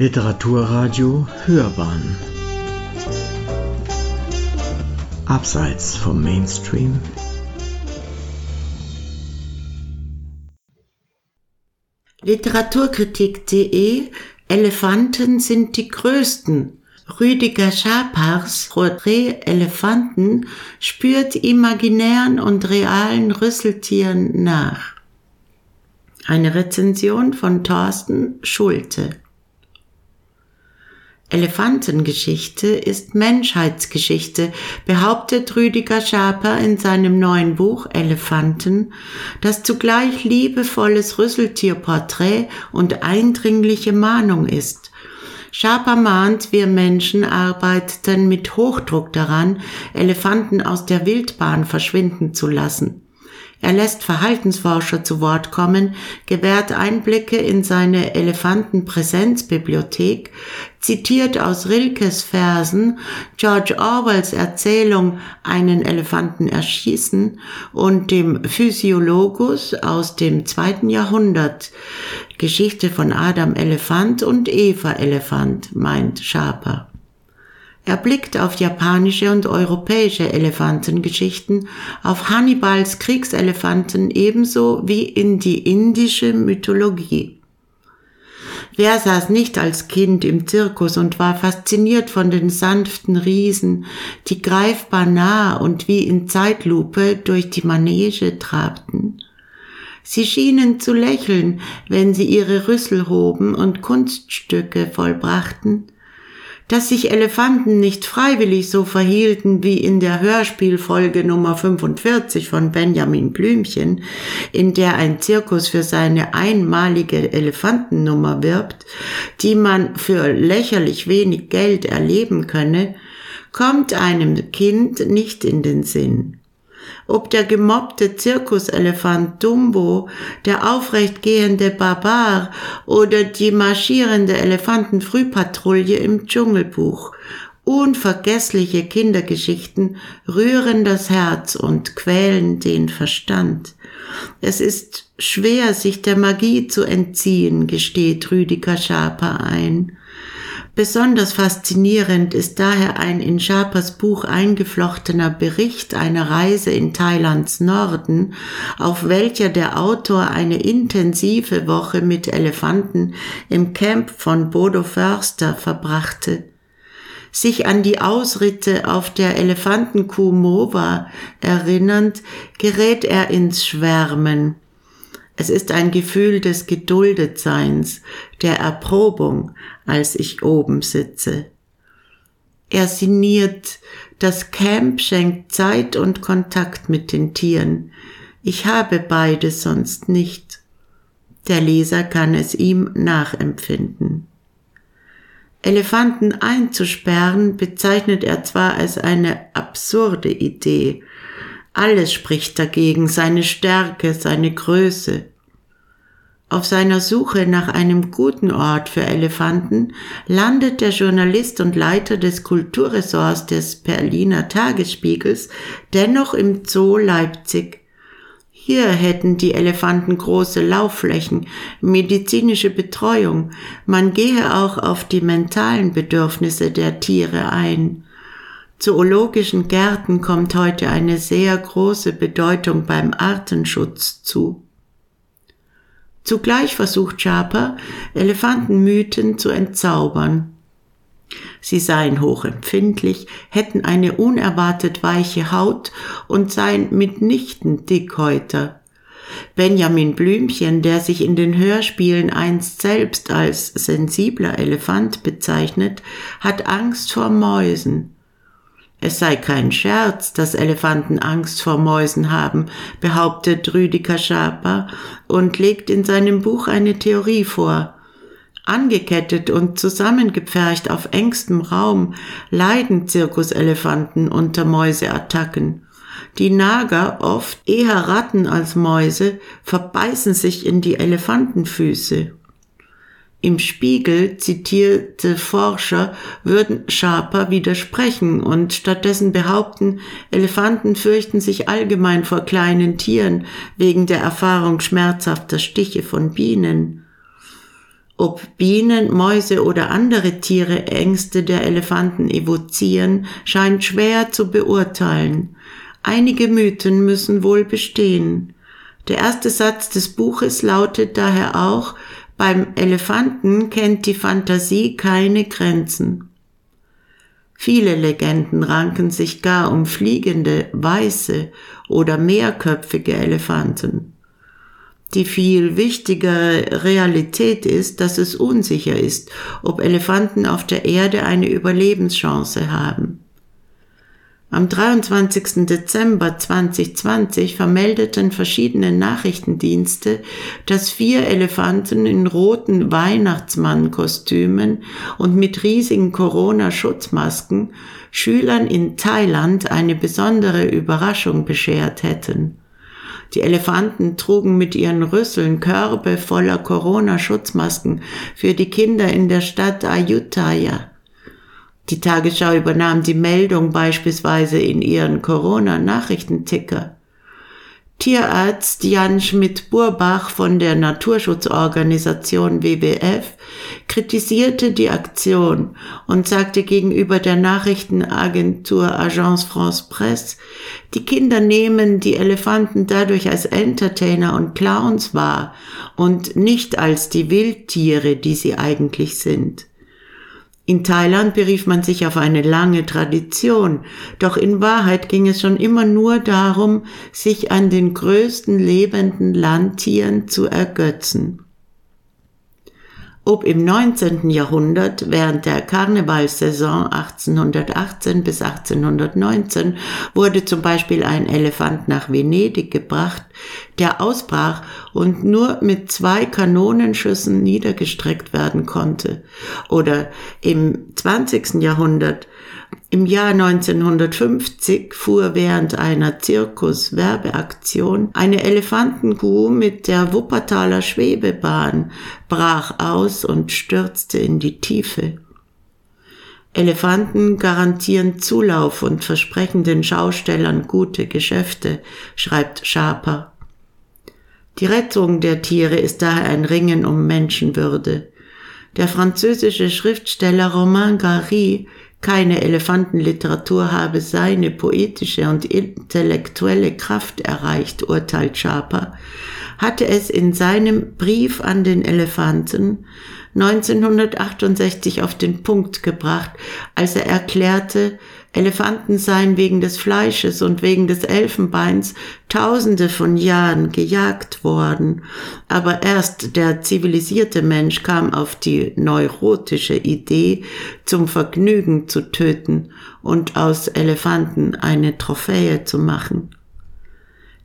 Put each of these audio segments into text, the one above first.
Literaturradio Hörbahn Abseits vom Mainstream Literaturkritik.de Elefanten sind die größten. Rüdiger Schapars Porträt Elefanten spürt imaginären und realen Rüsseltieren nach. Eine Rezension von Thorsten Schulte. Elefantengeschichte ist Menschheitsgeschichte, behauptet Rüdiger Schaper in seinem neuen Buch Elefanten, das zugleich liebevolles Rüsseltierporträt und eindringliche Mahnung ist. Schaper mahnt, wir Menschen arbeiteten mit Hochdruck daran, Elefanten aus der Wildbahn verschwinden zu lassen. Er lässt Verhaltensforscher zu Wort kommen, gewährt Einblicke in seine Elefantenpräsenzbibliothek, zitiert aus Rilkes Versen George Orwells Erzählung Einen Elefanten erschießen und dem Physiologus aus dem zweiten Jahrhundert Geschichte von Adam Elefant und Eva Elefant, meint Schaper. Er blickt auf japanische und europäische Elefantengeschichten, auf Hannibals Kriegselefanten ebenso wie in die indische Mythologie. Wer saß nicht als Kind im Zirkus und war fasziniert von den sanften Riesen, die greifbar nah und wie in Zeitlupe durch die Manege trabten? Sie schienen zu lächeln, wenn sie ihre Rüssel hoben und Kunststücke vollbrachten, dass sich Elefanten nicht freiwillig so verhielten wie in der Hörspielfolge Nummer 45 von Benjamin Blümchen, in der ein Zirkus für seine einmalige Elefantennummer wirbt, die man für lächerlich wenig Geld erleben könne, kommt einem Kind nicht in den Sinn ob der gemobbte Zirkuselefant Dumbo, der aufrechtgehende Barbar oder die marschierende Elefantenfrühpatrouille im Dschungelbuch. Unvergessliche Kindergeschichten rühren das Herz und quälen den Verstand. Es ist schwer, sich der Magie zu entziehen, gesteht Rüdiger Schaper ein. Besonders faszinierend ist daher ein in Schapers Buch eingeflochtener Bericht einer Reise in Thailands Norden, auf welcher der Autor eine intensive Woche mit Elefanten im Camp von Bodo Förster verbrachte. Sich an die Ausritte auf der Elefantenkuh Mova erinnernd, gerät er ins Schwärmen. Es ist ein Gefühl des Geduldetseins, der Erprobung, als ich oben sitze. Er sinniert, das Camp schenkt Zeit und Kontakt mit den Tieren. Ich habe beide sonst nicht. Der Leser kann es ihm nachempfinden. Elefanten einzusperren bezeichnet er zwar als eine absurde Idee, alles spricht dagegen, seine Stärke, seine Größe. Auf seiner Suche nach einem guten Ort für Elefanten landet der Journalist und Leiter des Kulturressorts des Berliner Tagesspiegels dennoch im Zoo Leipzig. Hier hätten die Elefanten große Laufflächen, medizinische Betreuung, man gehe auch auf die mentalen Bedürfnisse der Tiere ein. Zoologischen Gärten kommt heute eine sehr große Bedeutung beim Artenschutz zu. Zugleich versucht Schaper, Elefantenmythen zu entzaubern. Sie seien hochempfindlich, hätten eine unerwartet weiche Haut und seien mitnichten Dickhäuter. Benjamin Blümchen, der sich in den Hörspielen einst selbst als sensibler Elefant bezeichnet, hat Angst vor Mäusen. Es sei kein Scherz, dass Elefanten Angst vor Mäusen haben, behauptet Rüdiger Schaper und legt in seinem Buch eine Theorie vor. Angekettet und zusammengepfercht auf engstem Raum leiden Zirkuselefanten unter Mäuseattacken. Die Nager, oft eher Ratten als Mäuse, verbeißen sich in die Elefantenfüße. Im Spiegel zitierte Forscher würden Schaper widersprechen und stattdessen behaupten, Elefanten fürchten sich allgemein vor kleinen Tieren wegen der Erfahrung schmerzhafter Stiche von Bienen. Ob Bienen, Mäuse oder andere Tiere Ängste der Elefanten evozieren, scheint schwer zu beurteilen. Einige Mythen müssen wohl bestehen. Der erste Satz des Buches lautet daher auch, beim Elefanten kennt die Fantasie keine Grenzen. Viele Legenden ranken sich gar um fliegende, weiße oder mehrköpfige Elefanten. Die viel wichtigere Realität ist, dass es unsicher ist, ob Elefanten auf der Erde eine Überlebenschance haben. Am 23. Dezember 2020 vermeldeten verschiedene Nachrichtendienste, dass vier Elefanten in roten Weihnachtsmannkostümen und mit riesigen Corona-Schutzmasken Schülern in Thailand eine besondere Überraschung beschert hätten. Die Elefanten trugen mit ihren Rüsseln Körbe voller Corona-Schutzmasken für die Kinder in der Stadt Ayutthaya. Die Tagesschau übernahm die Meldung beispielsweise in ihren Corona-Nachrichtenticker. Tierarzt Jan Schmidt-Burbach von der Naturschutzorganisation WWF kritisierte die Aktion und sagte gegenüber der Nachrichtenagentur Agence France Presse, die Kinder nehmen die Elefanten dadurch als Entertainer und Clowns wahr und nicht als die Wildtiere, die sie eigentlich sind. In Thailand berief man sich auf eine lange Tradition, doch in Wahrheit ging es schon immer nur darum, sich an den größten lebenden Landtieren zu ergötzen. Ob im 19. Jahrhundert während der Karnevalsaison 1818 bis 1819 wurde zum Beispiel ein Elefant nach Venedig gebracht, der ausbrach und nur mit zwei Kanonenschüssen niedergestreckt werden konnte. Oder im 20. Jahrhundert im Jahr 1950 fuhr während einer Zirkus-Werbeaktion eine Elefantenkuh mit der Wuppertaler Schwebebahn, brach aus und stürzte in die Tiefe. Elefanten garantieren Zulauf und versprechen den Schaustellern gute Geschäfte, schreibt Schaper. Die Rettung der Tiere ist daher ein Ringen um Menschenwürde. Der französische Schriftsteller Romain Gary keine Elefantenliteratur habe seine poetische und intellektuelle Kraft erreicht, urteilt Schaper, hatte es in seinem Brief an den Elefanten 1968 auf den Punkt gebracht, als er erklärte, Elefanten seien wegen des Fleisches und wegen des Elfenbeins tausende von Jahren gejagt worden, aber erst der zivilisierte Mensch kam auf die neurotische Idee, zum Vergnügen zu töten und aus Elefanten eine Trophäe zu machen.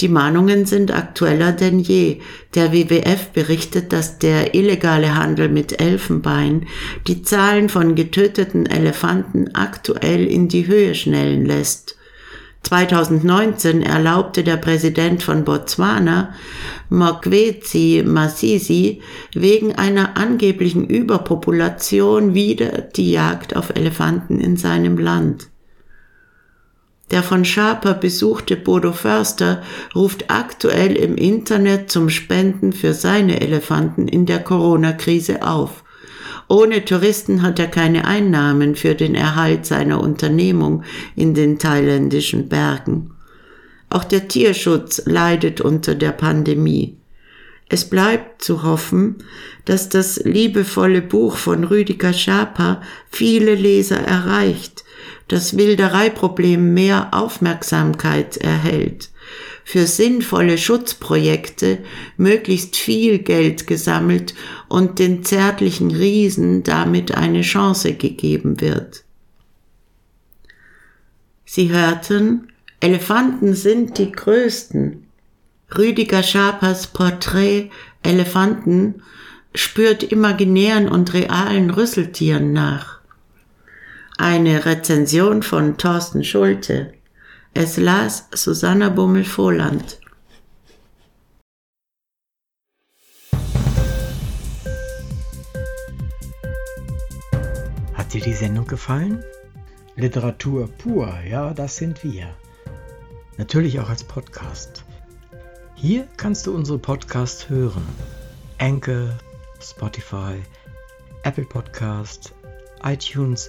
Die Mahnungen sind aktueller denn je. Der WWF berichtet, dass der illegale Handel mit Elfenbein die Zahlen von getöteten Elefanten aktuell in die Höhe schnellen lässt. 2019 erlaubte der Präsident von Botswana, Mokwetsi Masisi, wegen einer angeblichen Überpopulation wieder die Jagd auf Elefanten in seinem Land. Der von Schaper besuchte Bodo Förster ruft aktuell im Internet zum Spenden für seine Elefanten in der Corona-Krise auf. Ohne Touristen hat er keine Einnahmen für den Erhalt seiner Unternehmung in den thailändischen Bergen. Auch der Tierschutz leidet unter der Pandemie. Es bleibt zu hoffen, dass das liebevolle Buch von Rüdiger Schaper viele Leser erreicht, das Wildereiproblem mehr Aufmerksamkeit erhält, für sinnvolle Schutzprojekte möglichst viel Geld gesammelt und den zärtlichen Riesen damit eine Chance gegeben wird. Sie hörten, Elefanten sind die größten. Rüdiger Schapers Porträt Elefanten spürt imaginären und realen Rüsseltieren nach. Eine Rezension von Thorsten Schulte. Es las Susanna Bummel-Vohland. Hat dir die Sendung gefallen? Literatur pur, ja, das sind wir. Natürlich auch als Podcast. Hier kannst du unsere Podcasts hören. Anchor, Spotify, Apple Podcasts, iTunes,